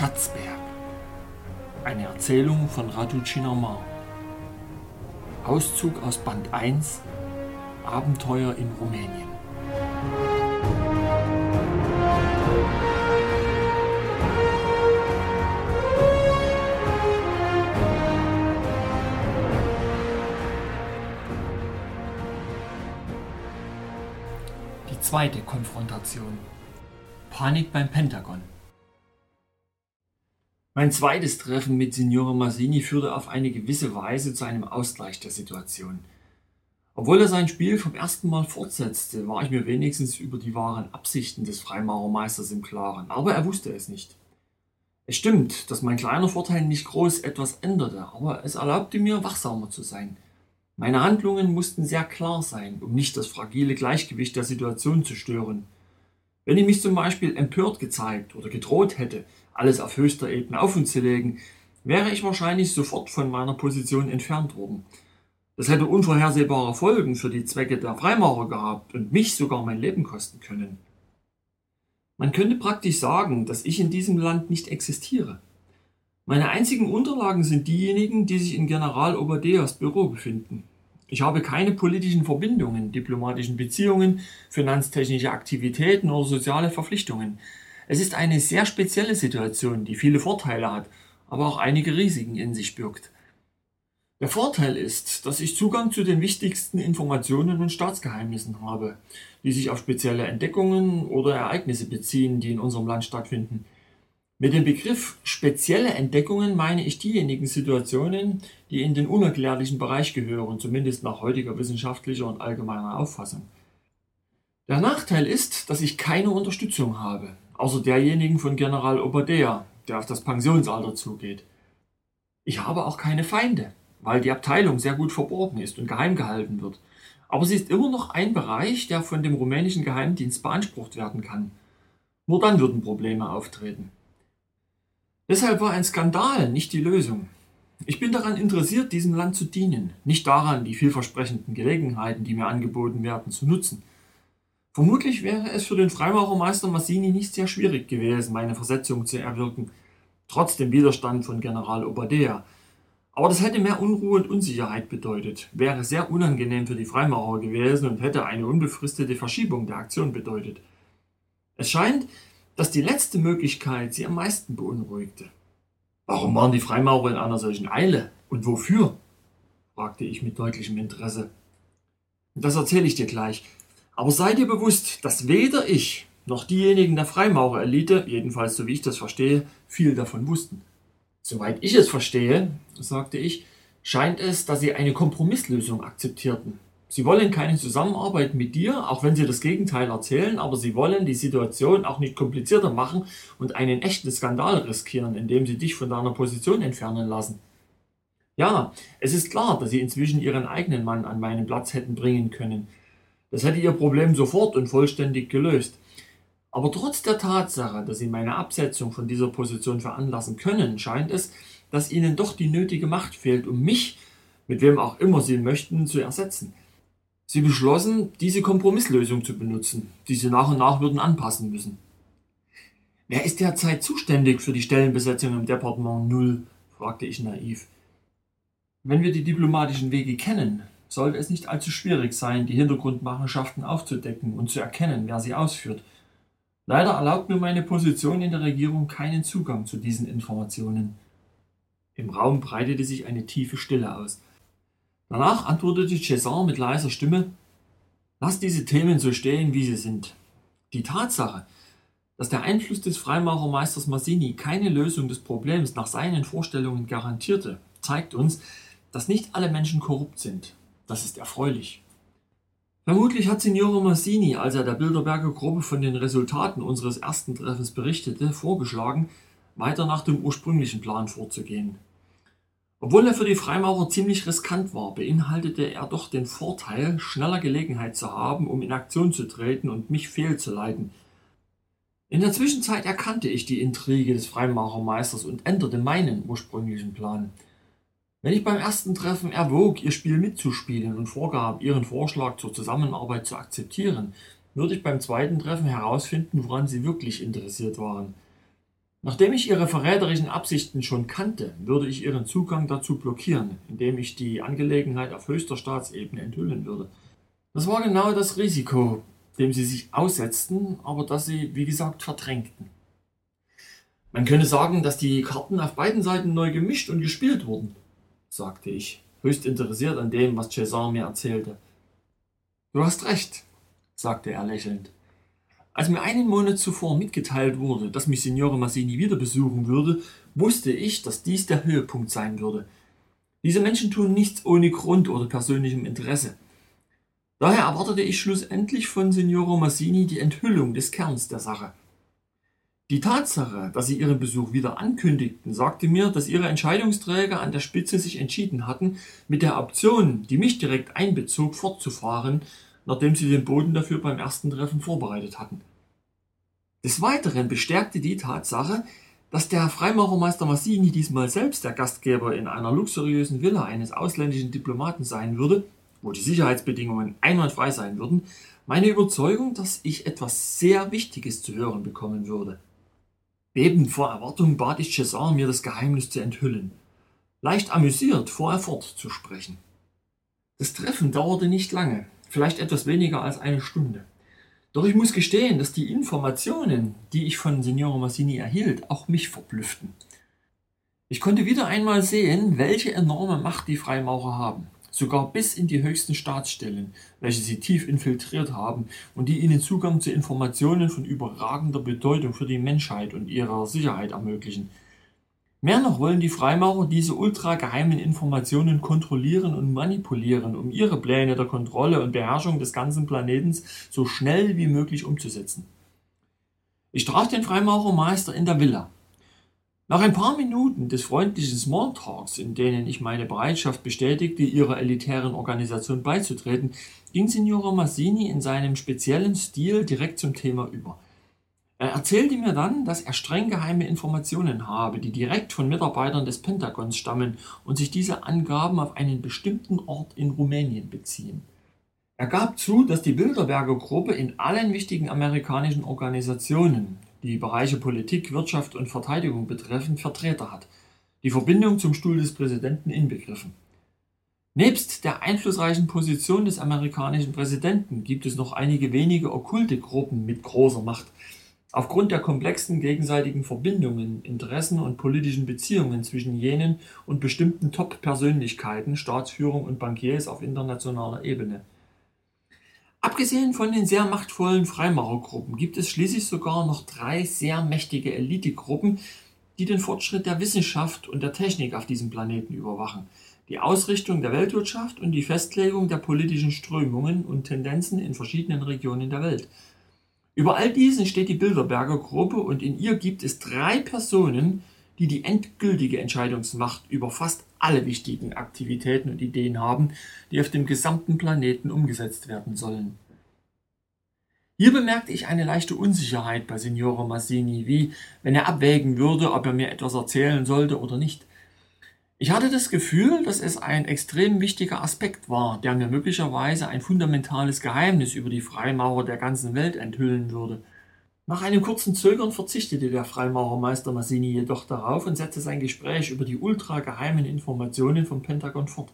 Schatzberg. Eine Erzählung von Radu Cinnamar. Auszug aus Band 1 Abenteuer in Rumänien. Die zweite Konfrontation. Panik beim Pentagon. Mein zweites Treffen mit Signore Massini führte auf eine gewisse Weise zu einem Ausgleich der Situation. Obwohl er sein Spiel vom ersten Mal fortsetzte, war ich mir wenigstens über die wahren Absichten des Freimaurermeisters im Klaren, aber er wusste es nicht. Es stimmt, dass mein kleiner Vorteil nicht groß etwas änderte, aber es erlaubte mir, wachsamer zu sein. Meine Handlungen mussten sehr klar sein, um nicht das fragile Gleichgewicht der Situation zu stören. Wenn ich mich zum Beispiel empört gezeigt oder gedroht hätte, alles auf höchster Ebene auf und zu legen, wäre ich wahrscheinlich sofort von meiner Position entfernt worden. Das hätte unvorhersehbare Folgen für die Zwecke der Freimaurer gehabt und mich sogar mein Leben kosten können. Man könnte praktisch sagen, dass ich in diesem Land nicht existiere. Meine einzigen Unterlagen sind diejenigen, die sich in General Obadeas Büro befinden. Ich habe keine politischen Verbindungen, diplomatischen Beziehungen, finanztechnische Aktivitäten oder soziale Verpflichtungen. Es ist eine sehr spezielle Situation, die viele Vorteile hat, aber auch einige Risiken in sich birgt. Der Vorteil ist, dass ich Zugang zu den wichtigsten Informationen und Staatsgeheimnissen habe, die sich auf spezielle Entdeckungen oder Ereignisse beziehen, die in unserem Land stattfinden. Mit dem Begriff spezielle Entdeckungen meine ich diejenigen Situationen, die in den unerklärlichen Bereich gehören, zumindest nach heutiger wissenschaftlicher und allgemeiner Auffassung. Der Nachteil ist, dass ich keine Unterstützung habe außer derjenigen von General Obadea, der auf das Pensionsalter zugeht. Ich habe auch keine Feinde, weil die Abteilung sehr gut verborgen ist und geheim gehalten wird. Aber sie ist immer noch ein Bereich, der von dem rumänischen Geheimdienst beansprucht werden kann. Nur dann würden Probleme auftreten. Deshalb war ein Skandal nicht die Lösung. Ich bin daran interessiert, diesem Land zu dienen, nicht daran, die vielversprechenden Gelegenheiten, die mir angeboten werden, zu nutzen. Vermutlich wäre es für den Freimaurermeister Massini nicht sehr schwierig gewesen, meine Versetzung zu erwirken, trotz dem Widerstand von General Obadea. Aber das hätte mehr Unruhe und Unsicherheit bedeutet, wäre sehr unangenehm für die Freimaurer gewesen und hätte eine unbefristete Verschiebung der Aktion bedeutet. Es scheint, dass die letzte Möglichkeit sie am meisten beunruhigte. Warum waren die Freimaurer in einer solchen Eile und wofür? fragte ich mit deutlichem Interesse. Das erzähle ich dir gleich. Aber sei dir bewusst, dass weder ich noch diejenigen der Freimaurerelite, jedenfalls so wie ich das verstehe, viel davon wussten. Soweit ich es verstehe, sagte ich, scheint es, dass sie eine Kompromisslösung akzeptierten. Sie wollen keine Zusammenarbeit mit dir, auch wenn sie das Gegenteil erzählen, aber sie wollen die Situation auch nicht komplizierter machen und einen echten Skandal riskieren, indem sie dich von deiner Position entfernen lassen. Ja, es ist klar, dass sie inzwischen ihren eigenen Mann an meinen Platz hätten bringen können, das hätte ihr Problem sofort und vollständig gelöst. Aber trotz der Tatsache, dass sie meine Absetzung von dieser Position veranlassen können, scheint es, dass ihnen doch die nötige Macht fehlt, um mich, mit wem auch immer sie möchten, zu ersetzen. Sie beschlossen, diese Kompromisslösung zu benutzen, die sie nach und nach würden anpassen müssen. Wer ist derzeit zuständig für die Stellenbesetzung im Departement Null? fragte ich naiv. Wenn wir die diplomatischen Wege kennen, sollte es nicht allzu schwierig sein, die Hintergrundmachenschaften aufzudecken und zu erkennen, wer sie ausführt. Leider erlaubt mir meine Position in der Regierung keinen Zugang zu diesen Informationen. Im Raum breitete sich eine tiefe Stille aus. Danach antwortete César mit leiser Stimme Lass diese Themen so stehen, wie sie sind. Die Tatsache, dass der Einfluss des Freimaurermeisters Massini keine Lösung des Problems nach seinen Vorstellungen garantierte, zeigt uns, dass nicht alle Menschen korrupt sind das ist erfreulich. Vermutlich hat Signore Massini, als er der Bilderberger Gruppe von den Resultaten unseres ersten Treffens berichtete, vorgeschlagen, weiter nach dem ursprünglichen Plan vorzugehen. Obwohl er für die Freimaurer ziemlich riskant war, beinhaltete er doch den Vorteil, schneller Gelegenheit zu haben, um in Aktion zu treten und mich fehlzuleiten. In der Zwischenzeit erkannte ich die Intrige des Freimaurermeisters und änderte meinen ursprünglichen Plan – wenn ich beim ersten Treffen erwog, ihr Spiel mitzuspielen und vorgab, ihren Vorschlag zur Zusammenarbeit zu akzeptieren, würde ich beim zweiten Treffen herausfinden, woran sie wirklich interessiert waren. Nachdem ich ihre verräterischen Absichten schon kannte, würde ich ihren Zugang dazu blockieren, indem ich die Angelegenheit auf höchster Staatsebene enthüllen würde. Das war genau das Risiko, dem sie sich aussetzten, aber das sie, wie gesagt, verdrängten. Man könnte sagen, dass die Karten auf beiden Seiten neu gemischt und gespielt wurden, sagte ich, höchst interessiert an dem, was César mir erzählte. Du hast recht, sagte er lächelnd. Als mir einen Monat zuvor mitgeteilt wurde, dass mich Signore Massini wieder besuchen würde, wusste ich, dass dies der Höhepunkt sein würde. Diese Menschen tun nichts ohne Grund oder persönlichem Interesse. Daher erwartete ich schlussendlich von Signore Massini die Enthüllung des Kerns der Sache. Die Tatsache, dass sie ihren Besuch wieder ankündigten, sagte mir, dass ihre Entscheidungsträger an der Spitze sich entschieden hatten, mit der Option, die mich direkt einbezog, fortzufahren, nachdem sie den Boden dafür beim ersten Treffen vorbereitet hatten. Des Weiteren bestärkte die Tatsache, dass der Freimaurermeister Massini diesmal selbst der Gastgeber in einer luxuriösen Villa eines ausländischen Diplomaten sein würde, wo die Sicherheitsbedingungen einwandfrei sein würden, meine Überzeugung, dass ich etwas sehr Wichtiges zu hören bekommen würde. Bebend vor Erwartung bat ich César, mir das Geheimnis zu enthüllen. Leicht amüsiert fuhr er fort zu sprechen. Das Treffen dauerte nicht lange, vielleicht etwas weniger als eine Stunde. Doch ich muss gestehen, dass die Informationen, die ich von Signore Massini erhielt, auch mich verblüfften. Ich konnte wieder einmal sehen, welche enorme Macht die Freimaurer haben, sogar bis in die höchsten Staatsstellen, welche sie tief infiltriert haben und die ihnen Zugang zu Informationen von überragender Bedeutung für die Menschheit und ihrer Sicherheit ermöglichen. Mehr noch wollen die Freimaurer diese ultrageheimen Informationen kontrollieren und manipulieren, um ihre Pläne der Kontrolle und Beherrschung des ganzen Planetens so schnell wie möglich umzusetzen. Ich traf den Freimaurermeister in der Villa. Nach ein paar Minuten des freundlichen Smalltalks, in denen ich meine Bereitschaft bestätigte, ihrer elitären Organisation beizutreten, ging Signora Massini in seinem speziellen Stil direkt zum Thema über – er erzählte mir dann, dass er streng geheime Informationen habe, die direkt von Mitarbeitern des Pentagons stammen und sich diese Angaben auf einen bestimmten Ort in Rumänien beziehen. Er gab zu, dass die Bilderberger Gruppe in allen wichtigen amerikanischen Organisationen, die Bereiche Politik, Wirtschaft und Verteidigung betreffen, Vertreter hat, die Verbindung zum Stuhl des Präsidenten inbegriffen. Nebst der einflussreichen Position des amerikanischen Präsidenten gibt es noch einige wenige okkulte Gruppen mit großer Macht, Aufgrund der komplexen gegenseitigen Verbindungen, Interessen und politischen Beziehungen zwischen jenen und bestimmten Top-Persönlichkeiten, Staatsführung und Bankiers auf internationaler Ebene. Abgesehen von den sehr machtvollen Freimaurergruppen gibt es schließlich sogar noch drei sehr mächtige Elitegruppen, die den Fortschritt der Wissenschaft und der Technik auf diesem Planeten überwachen, die Ausrichtung der Weltwirtschaft und die Festlegung der politischen Strömungen und Tendenzen in verschiedenen Regionen der Welt – über all diesen steht die Bilderberger Gruppe und in ihr gibt es drei Personen, die die endgültige Entscheidungsmacht über fast alle wichtigen Aktivitäten und Ideen haben, die auf dem gesamten Planeten umgesetzt werden sollen. Hier bemerkte ich eine leichte Unsicherheit bei Signore Massini, wie wenn er abwägen würde, ob er mir etwas erzählen sollte oder nicht. Ich hatte das Gefühl, dass es ein extrem wichtiger Aspekt war, der mir möglicherweise ein fundamentales Geheimnis über die Freimaurer der ganzen Welt enthüllen würde. Nach einem kurzen Zögern verzichtete der Freimaurermeister Massini jedoch darauf und setzte sein Gespräch über die ultrageheimen Informationen vom Pentagon fort.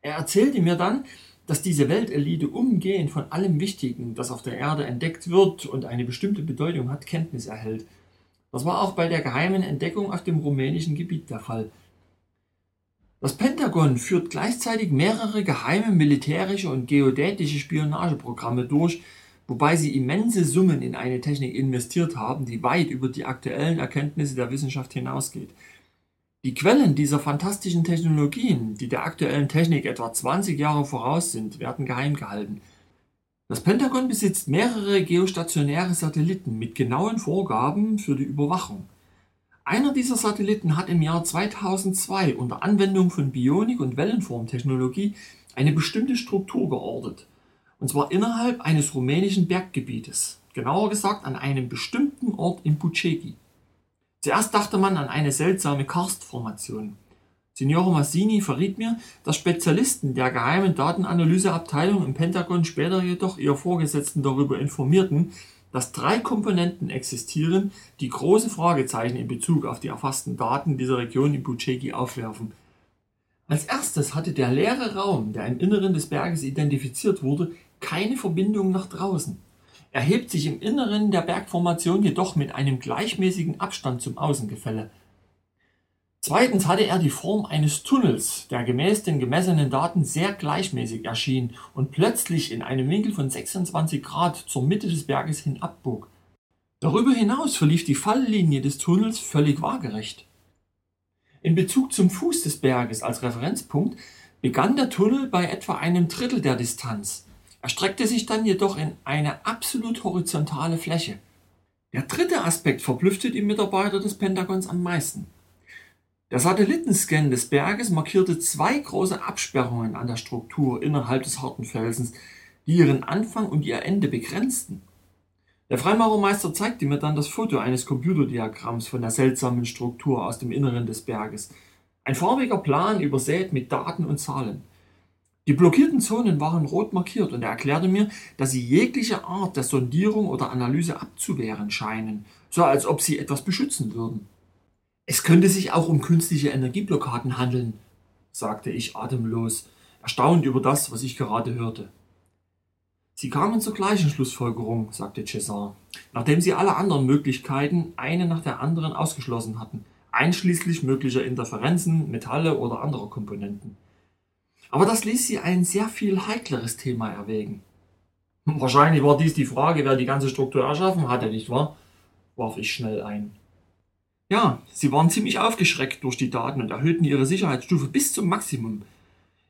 Er erzählte mir dann, dass diese Weltelite umgehend von allem Wichtigen, das auf der Erde entdeckt wird und eine bestimmte Bedeutung hat, Kenntnis erhält. Das war auch bei der geheimen Entdeckung auf dem rumänischen Gebiet der Fall. Das Pentagon führt gleichzeitig mehrere geheime militärische und geodätische Spionageprogramme durch, wobei sie immense Summen in eine Technik investiert haben, die weit über die aktuellen Erkenntnisse der Wissenschaft hinausgeht. Die Quellen dieser fantastischen Technologien, die der aktuellen Technik etwa 20 Jahre voraus sind, werden geheim gehalten. Das Pentagon besitzt mehrere geostationäre Satelliten mit genauen Vorgaben für die Überwachung. Einer dieser Satelliten hat im Jahr 2002 unter Anwendung von Bionik und Wellenformtechnologie eine bestimmte Struktur geortet, und zwar innerhalb eines rumänischen Berggebietes, genauer gesagt an einem bestimmten Ort in Bucegi. Zuerst dachte man an eine seltsame Karstformation. Signore Massini verriet mir, dass Spezialisten der geheimen Datenanalyseabteilung im Pentagon später jedoch ihre Vorgesetzten darüber informierten, dass drei Komponenten existieren, die große Fragezeichen in Bezug auf die erfassten Daten dieser Region in Bucegi aufwerfen. Als erstes hatte der leere Raum, der im Inneren des Berges identifiziert wurde, keine Verbindung nach draußen. Er hebt sich im Inneren der Bergformation jedoch mit einem gleichmäßigen Abstand zum Außengefälle. Zweitens hatte er die Form eines Tunnels, der gemäß den gemessenen Daten sehr gleichmäßig erschien und plötzlich in einem Winkel von 26 Grad zur Mitte des Berges hin abbog. Darüber hinaus verlief die Falllinie des Tunnels völlig waagerecht. In Bezug zum Fuß des Berges als Referenzpunkt begann der Tunnel bei etwa einem Drittel der Distanz. Er streckte sich dann jedoch in eine absolut horizontale Fläche. Der dritte Aspekt verblüffte die Mitarbeiter des Pentagons am meisten. Der Satellitenscan des Berges markierte zwei große Absperrungen an der Struktur innerhalb des harten Felsens, die ihren Anfang und ihr Ende begrenzten. Der Freimaurermeister zeigte mir dann das Foto eines Computerdiagramms von der seltsamen Struktur aus dem Inneren des Berges. Ein farbiger Plan übersät mit Daten und Zahlen. Die blockierten Zonen waren rot markiert und er erklärte mir, dass sie jegliche Art der Sondierung oder Analyse abzuwehren scheinen, so als ob sie etwas beschützen würden. Es könnte sich auch um künstliche Energieblockaden handeln, sagte ich atemlos, erstaunt über das, was ich gerade hörte. Sie kamen zur gleichen Schlussfolgerung, sagte Cesar, nachdem sie alle anderen Möglichkeiten eine nach der anderen ausgeschlossen hatten, einschließlich möglicher Interferenzen, Metalle oder anderer Komponenten. Aber das ließ sie ein sehr viel heikleres Thema erwägen. Wahrscheinlich war dies die Frage, wer die ganze Struktur erschaffen hatte, nicht wahr? warf ich schnell ein. Ja, sie waren ziemlich aufgeschreckt durch die Daten und erhöhten ihre Sicherheitsstufe bis zum Maximum.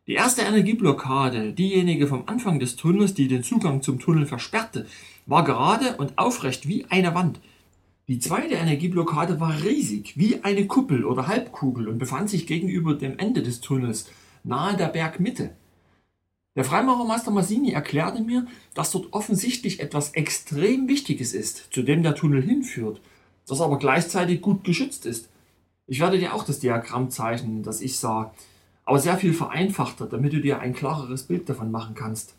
Die erste Energieblockade, diejenige vom Anfang des Tunnels, die den Zugang zum Tunnel versperrte, war gerade und aufrecht wie eine Wand. Die zweite Energieblockade war riesig, wie eine Kuppel oder Halbkugel und befand sich gegenüber dem Ende des Tunnels, nahe der Bergmitte. Der Freimaurermeister Massini erklärte mir, dass dort offensichtlich etwas extrem Wichtiges ist, zu dem der Tunnel hinführt – das aber gleichzeitig gut geschützt ist. Ich werde dir auch das Diagramm zeichnen, das ich sah, aber sehr viel vereinfachter, damit du dir ein klareres Bild davon machen kannst.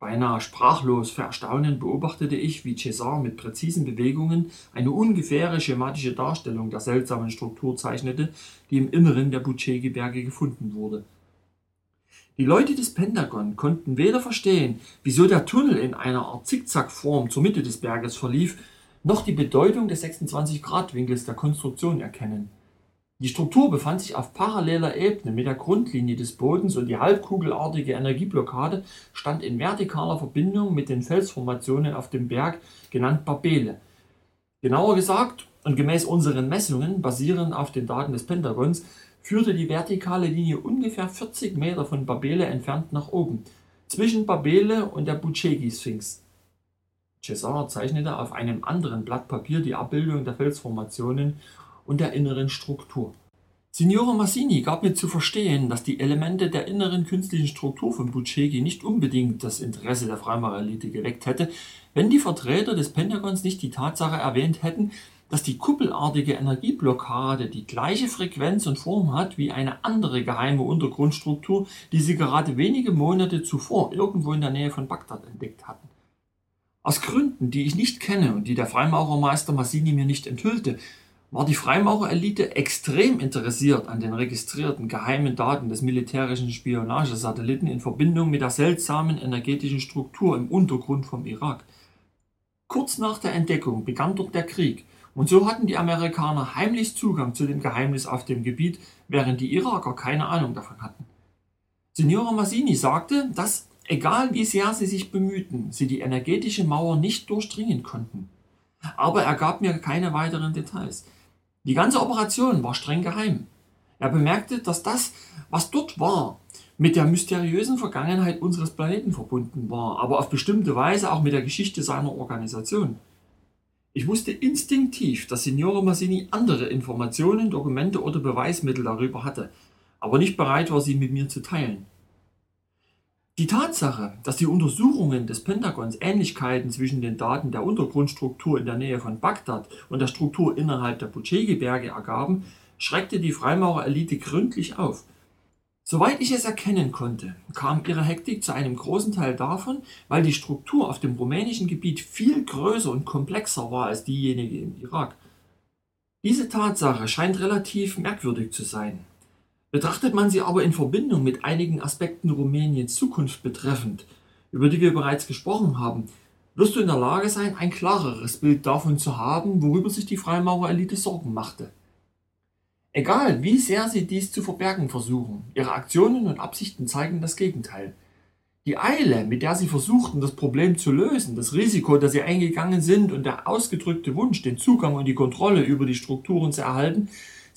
Beinahe sprachlos vor Erstaunen beobachtete ich, wie Cesar mit präzisen Bewegungen eine ungefähre schematische Darstellung der seltsamen Struktur zeichnete, die im Inneren der Bucegi-Berge gefunden wurde. Die Leute des Pentagon konnten weder verstehen, wieso der Tunnel in einer Art Zickzackform zur Mitte des Berges verlief, noch die Bedeutung des 26-Grad-Winkels der Konstruktion erkennen. Die Struktur befand sich auf paralleler Ebene mit der Grundlinie des Bodens und die halbkugelartige Energieblockade stand in vertikaler Verbindung mit den Felsformationen auf dem Berg, genannt Babele. Genauer gesagt und gemäß unseren Messungen, basierend auf den Daten des Pentagons, führte die vertikale Linie ungefähr 40 Meter von Babele entfernt nach oben, zwischen Babele und der Bucegi-Sphinx. Cesar zeichnete auf einem anderen Blatt Papier die Abbildung der Felsformationen und der inneren Struktur. Signore Massini gab mir zu verstehen, dass die Elemente der inneren künstlichen Struktur von Bucegi nicht unbedingt das Interesse der Freimaurerelite geweckt hätte, wenn die Vertreter des Pentagons nicht die Tatsache erwähnt hätten, dass die kuppelartige Energieblockade die gleiche Frequenz und Form hat wie eine andere geheime Untergrundstruktur, die sie gerade wenige Monate zuvor irgendwo in der Nähe von Bagdad entdeckt hatten. Aus Gründen, die ich nicht kenne und die der Freimaurermeister Massini mir nicht enthüllte, war die Freimaurerelite extrem interessiert an den registrierten geheimen Daten des militärischen Spionagesatelliten in Verbindung mit der seltsamen energetischen Struktur im Untergrund vom Irak. Kurz nach der Entdeckung begann dort der Krieg und so hatten die Amerikaner heimlich Zugang zu dem Geheimnis auf dem Gebiet, während die Iraker keine Ahnung davon hatten. Signora Massini sagte, dass Egal wie sehr sie sich bemühten, sie die energetische Mauer nicht durchdringen konnten. Aber er gab mir keine weiteren Details. Die ganze Operation war streng geheim. Er bemerkte, dass das, was dort war, mit der mysteriösen Vergangenheit unseres Planeten verbunden war, aber auf bestimmte Weise auch mit der Geschichte seiner Organisation. Ich wusste instinktiv, dass Signore Massini andere Informationen, Dokumente oder Beweismittel darüber hatte, aber nicht bereit war, sie mit mir zu teilen. Die Tatsache, dass die Untersuchungen des Pentagons Ähnlichkeiten zwischen den Daten der Untergrundstruktur in der Nähe von Bagdad und der Struktur innerhalb der Bucegi-Berge ergaben, schreckte die Freimaurerelite gründlich auf. Soweit ich es erkennen konnte, kam ihre Hektik zu einem großen Teil davon, weil die Struktur auf dem rumänischen Gebiet viel größer und komplexer war als diejenige im Irak. Diese Tatsache scheint relativ merkwürdig zu sein. Betrachtet man sie aber in Verbindung mit einigen Aspekten Rumäniens Zukunft betreffend, über die wir bereits gesprochen haben, wirst du in der Lage sein, ein klareres Bild davon zu haben, worüber sich die Freimaurerelite Sorgen machte. Egal, wie sehr sie dies zu verbergen versuchen, ihre Aktionen und Absichten zeigen das Gegenteil. Die Eile, mit der sie versuchten, das Problem zu lösen, das Risiko, das sie eingegangen sind und der ausgedrückte Wunsch, den Zugang und die Kontrolle über die Strukturen zu erhalten,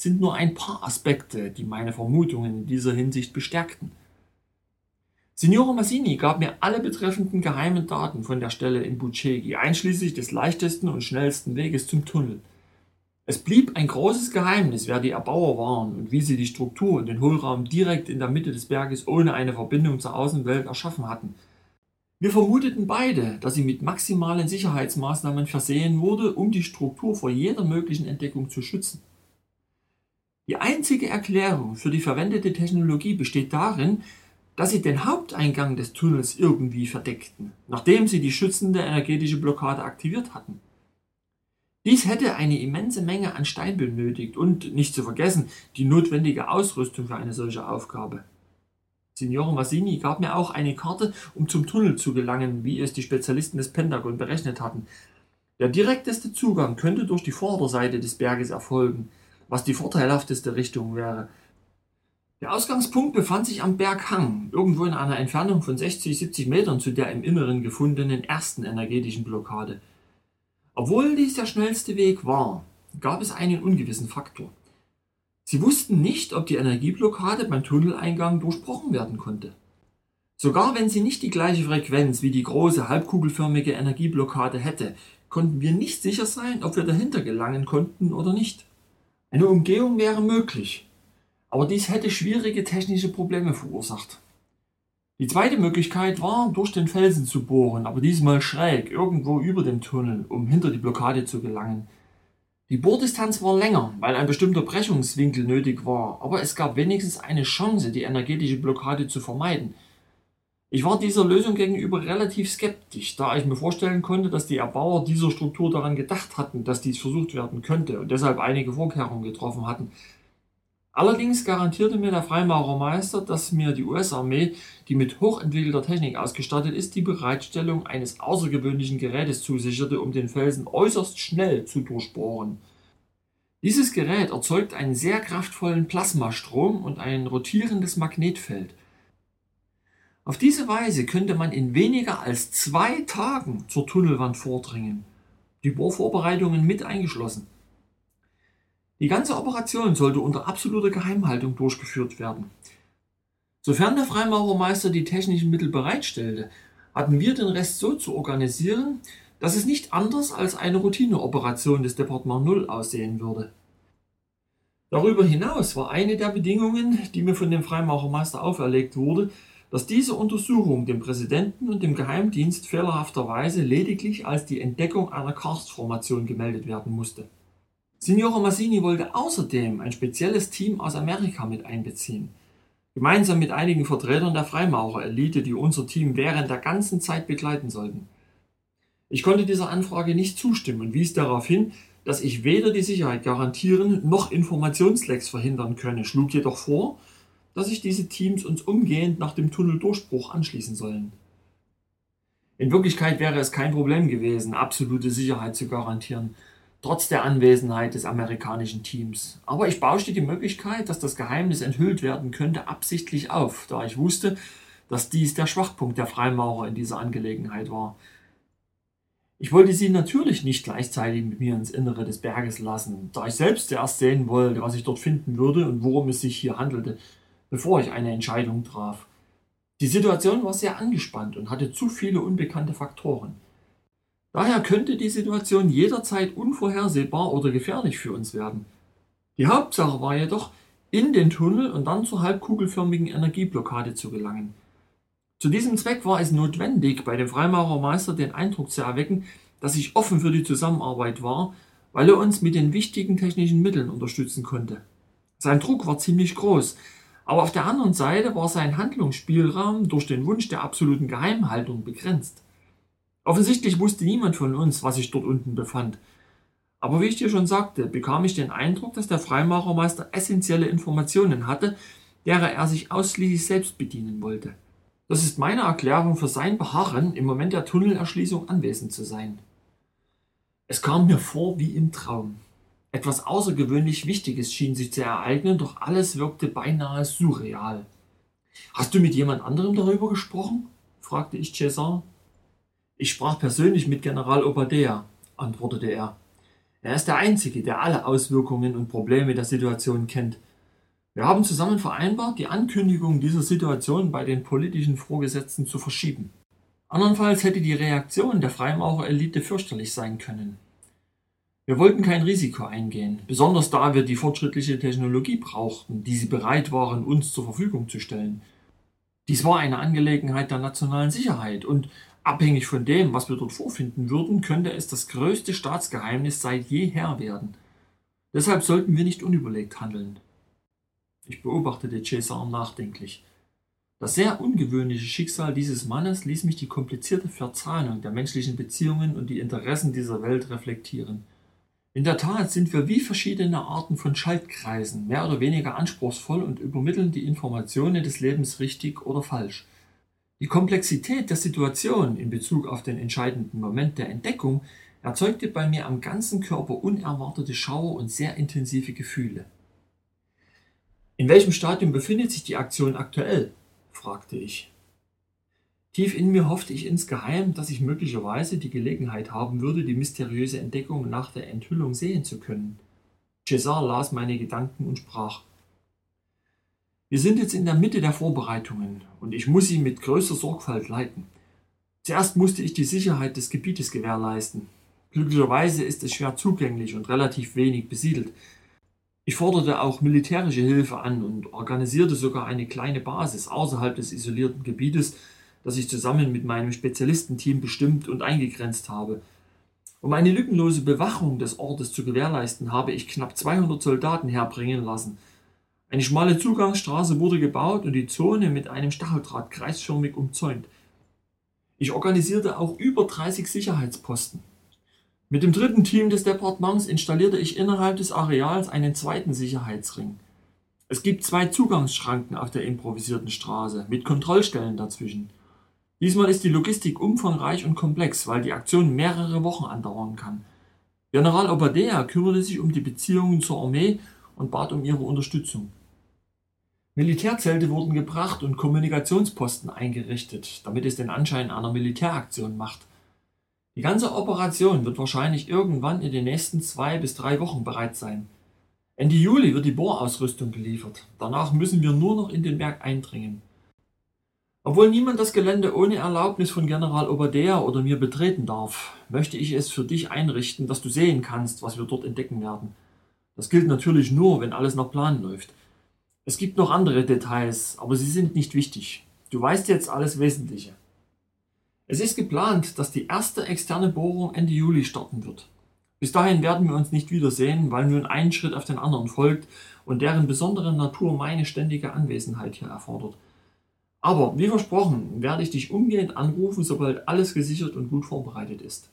sind nur ein paar Aspekte, die meine Vermutungen in dieser Hinsicht bestärkten. Signore Massini gab mir alle betreffenden geheimen Daten von der Stelle in Bucegi, einschließlich des leichtesten und schnellsten Weges zum Tunnel. Es blieb ein großes Geheimnis, wer die Erbauer waren und wie sie die Struktur und den Hohlraum direkt in der Mitte des Berges ohne eine Verbindung zur Außenwelt erschaffen hatten. Wir vermuteten beide, dass sie mit maximalen Sicherheitsmaßnahmen versehen wurde, um die Struktur vor jeder möglichen Entdeckung zu schützen. Die einzige Erklärung für die verwendete Technologie besteht darin, dass sie den Haupteingang des Tunnels irgendwie verdeckten, nachdem sie die schützende energetische Blockade aktiviert hatten. Dies hätte eine immense Menge an Stein benötigt und, nicht zu vergessen, die notwendige Ausrüstung für eine solche Aufgabe. Signore Massini gab mir auch eine Karte, um zum Tunnel zu gelangen, wie es die Spezialisten des Pentagon berechnet hatten. Der direkteste Zugang könnte durch die Vorderseite des Berges erfolgen, was die vorteilhafteste Richtung wäre. Der Ausgangspunkt befand sich am Berghang, irgendwo in einer Entfernung von 60, 70 Metern zu der im Inneren gefundenen ersten energetischen Blockade. Obwohl dies der schnellste Weg war, gab es einen ungewissen Faktor. Sie wussten nicht, ob die Energieblockade beim Tunneleingang durchbrochen werden konnte. Sogar wenn sie nicht die gleiche Frequenz wie die große halbkugelförmige Energieblockade hätte, konnten wir nicht sicher sein, ob wir dahinter gelangen konnten oder nicht. Eine Umgehung wäre möglich, aber dies hätte schwierige technische Probleme verursacht. Die zweite Möglichkeit war, durch den Felsen zu bohren, aber diesmal schräg, irgendwo über dem Tunnel, um hinter die Blockade zu gelangen. Die Bohrdistanz war länger, weil ein bestimmter Brechungswinkel nötig war, aber es gab wenigstens eine Chance, die energetische Blockade zu vermeiden. Ich war dieser Lösung gegenüber relativ skeptisch, da ich mir vorstellen konnte, dass die Erbauer dieser Struktur daran gedacht hatten, dass dies versucht werden könnte und deshalb einige Vorkehrungen getroffen hatten, Allerdings garantierte mir der Freimaurermeister, dass mir die US-Armee, die mit hochentwickelter Technik ausgestattet ist, die Bereitstellung eines außergewöhnlichen Gerätes zusicherte, um den Felsen äußerst schnell zu durchbohren. Dieses Gerät erzeugt einen sehr kraftvollen Plasmastrom und ein rotierendes Magnetfeld. Auf diese Weise könnte man in weniger als zwei Tagen zur Tunnelwand vordringen, die Bohrvorbereitungen mit eingeschlossen. Die ganze Operation sollte unter absoluter Geheimhaltung durchgeführt werden. Sofern der Freimaurermeister die technischen Mittel bereitstellte, hatten wir den Rest so zu organisieren, dass es nicht anders als eine Routineoperation des Departement Null aussehen würde. Darüber hinaus war eine der Bedingungen, die mir von dem Freimaurermeister auferlegt wurde, dass diese Untersuchung dem Präsidenten und dem Geheimdienst fehlerhafterweise lediglich als die Entdeckung einer Karstformation gemeldet werden musste. Signore Massini wollte außerdem ein spezielles Team aus Amerika mit einbeziehen. Gemeinsam mit einigen Vertretern der Freimaurerelite, die unser Team während der ganzen Zeit begleiten sollten. Ich konnte dieser Anfrage nicht zustimmen und wies darauf hin, dass ich weder die Sicherheit garantieren noch Informationslecks verhindern könne, schlug jedoch vor, dass sich diese Teams uns umgehend nach dem Tunneldurchbruch anschließen sollen. In Wirklichkeit wäre es kein Problem gewesen, absolute Sicherheit zu garantieren, trotz der Anwesenheit des amerikanischen Teams. Aber ich bauschte die Möglichkeit, dass das Geheimnis enthüllt werden könnte, absichtlich auf, da ich wusste, dass dies der Schwachpunkt der Freimaurer in dieser Angelegenheit war. Ich wollte sie natürlich nicht gleichzeitig mit mir ins Innere des Berges lassen, da ich selbst zuerst sehen wollte, was ich dort finden würde und worum es sich hier handelte, bevor ich eine Entscheidung traf. Die Situation war sehr angespannt und hatte zu viele unbekannte Faktoren. Daher könnte die Situation jederzeit unvorhersehbar oder gefährlich für uns werden. Die Hauptsache war jedoch, in den Tunnel und dann zur halbkugelförmigen Energieblockade zu gelangen. Zu diesem Zweck war es notwendig, bei dem Freimaurermeister den Eindruck zu erwecken, dass ich offen für die Zusammenarbeit war, weil er uns mit den wichtigen technischen Mitteln unterstützen konnte. Sein Druck war ziemlich groß, Aber auf der anderen Seite war sein Handlungsspielraum durch den Wunsch der absoluten Geheimhaltung begrenzt. Offensichtlich wusste niemand von uns, was sich dort unten befand. Aber wie ich dir schon sagte, bekam ich den Eindruck, dass der Freimachermeister essentielle Informationen hatte, derer er sich ausschließlich selbst bedienen wollte. Das ist meine Erklärung für sein Beharren, im Moment der Tunnelerschließung anwesend zu sein. Es kam mir vor wie im Traum. Etwas außergewöhnlich Wichtiges schien sich zu ereignen, doch alles wirkte beinahe surreal. Hast du mit jemand anderem darüber gesprochen? fragte ich Cesar. Ich sprach persönlich mit General Obadea, antwortete er. Er ist der Einzige, der alle Auswirkungen und Probleme der Situation kennt. Wir haben zusammen vereinbart, die Ankündigung dieser Situation bei den politischen Vorgesetzten zu verschieben. Andernfalls hätte die Reaktion der Freimaurerelite fürchterlich sein können. Wir wollten kein Risiko eingehen, besonders da wir die fortschrittliche Technologie brauchten, die sie bereit waren, uns zur Verfügung zu stellen. Dies war eine Angelegenheit der nationalen Sicherheit und abhängig von dem, was wir dort vorfinden würden, könnte es das größte Staatsgeheimnis seit jeher werden. Deshalb sollten wir nicht unüberlegt handeln. Ich beobachtete Cesar nachdenklich. Das sehr ungewöhnliche Schicksal dieses Mannes ließ mich die komplizierte Verzahnung der menschlichen Beziehungen und die Interessen dieser Welt reflektieren. In der Tat sind wir wie verschiedene Arten von Schaltkreisen, mehr oder weniger anspruchsvoll und übermitteln die Informationen des Lebens richtig oder falsch. Die Komplexität der Situation in Bezug auf den entscheidenden Moment der Entdeckung erzeugte bei mir am ganzen Körper unerwartete Schauer und sehr intensive Gefühle. In welchem Stadium befindet sich die Aktion aktuell? fragte ich. Tief in mir hoffte ich insgeheim, dass ich möglicherweise die Gelegenheit haben würde, die mysteriöse Entdeckung nach der Enthüllung sehen zu können. Cesar las meine Gedanken und sprach. Wir sind jetzt in der Mitte der Vorbereitungen und ich muss sie mit größter Sorgfalt leiten. Zuerst musste ich die Sicherheit des Gebietes gewährleisten. Glücklicherweise ist es schwer zugänglich und relativ wenig besiedelt. Ich forderte auch militärische Hilfe an und organisierte sogar eine kleine Basis außerhalb des isolierten Gebietes, das ich zusammen mit meinem Spezialistenteam bestimmt und eingegrenzt habe. Um eine lückenlose Bewachung des Ortes zu gewährleisten, habe ich knapp 200 Soldaten herbringen lassen. Eine schmale Zugangsstraße wurde gebaut und die Zone mit einem Stacheldraht kreisförmig umzäunt. Ich organisierte auch über 30 Sicherheitsposten. Mit dem dritten Team des Departements installierte ich innerhalb des Areals einen zweiten Sicherheitsring. Es gibt zwei Zugangsschranken auf der improvisierten Straße mit Kontrollstellen dazwischen. Diesmal ist die Logistik umfangreich und komplex, weil die Aktion mehrere Wochen andauern kann. General Obadea kümmerte sich um die Beziehungen zur Armee und bat um ihre Unterstützung. Militärzelte wurden gebracht und Kommunikationsposten eingerichtet, damit es den Anschein einer Militäraktion macht. Die ganze Operation wird wahrscheinlich irgendwann in den nächsten zwei bis drei Wochen bereit sein. Ende Juli wird die Bohrausrüstung geliefert. Danach müssen wir nur noch in den Berg eindringen. Obwohl niemand das Gelände ohne Erlaubnis von General Obadea oder mir betreten darf, möchte ich es für dich einrichten, dass du sehen kannst, was wir dort entdecken werden. Das gilt natürlich nur, wenn alles nach Plan läuft. Es gibt noch andere Details, aber sie sind nicht wichtig. Du weißt jetzt alles Wesentliche. Es ist geplant, dass die erste externe Bohrung Ende Juli starten wird. Bis dahin werden wir uns nicht wiedersehen, weil nun ein Schritt auf den anderen folgt und deren besondere Natur meine ständige Anwesenheit hier erfordert. Aber wie versprochen, werde ich dich umgehend anrufen, sobald alles gesichert und gut vorbereitet ist.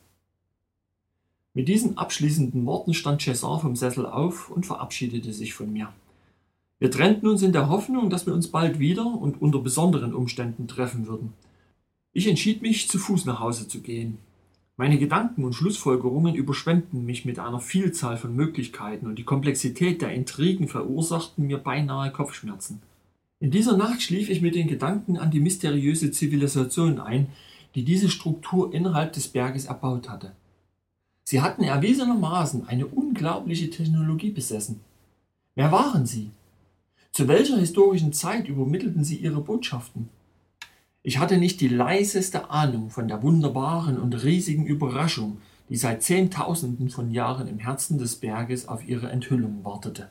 Mit diesen abschließenden Worten stand Cesar vom Sessel auf und verabschiedete sich von mir. Wir trennten uns in der Hoffnung, dass wir uns bald wieder und unter besonderen Umständen treffen würden. Ich entschied mich, zu Fuß nach Hause zu gehen. Meine Gedanken und Schlussfolgerungen überschwemmten mich mit einer Vielzahl von Möglichkeiten und die Komplexität der Intrigen verursachten mir beinahe Kopfschmerzen. In dieser Nacht schlief ich mit den Gedanken an die mysteriöse Zivilisation ein, die diese Struktur innerhalb des Berges erbaut hatte. Sie hatten erwiesenermaßen eine unglaubliche Technologie besessen. Wer waren sie? Zu welcher historischen Zeit übermittelten sie ihre Botschaften? Ich hatte nicht die leiseste Ahnung von der wunderbaren und riesigen Überraschung, die seit Zehntausenden von Jahren im Herzen des Berges auf ihre Enthüllung wartete.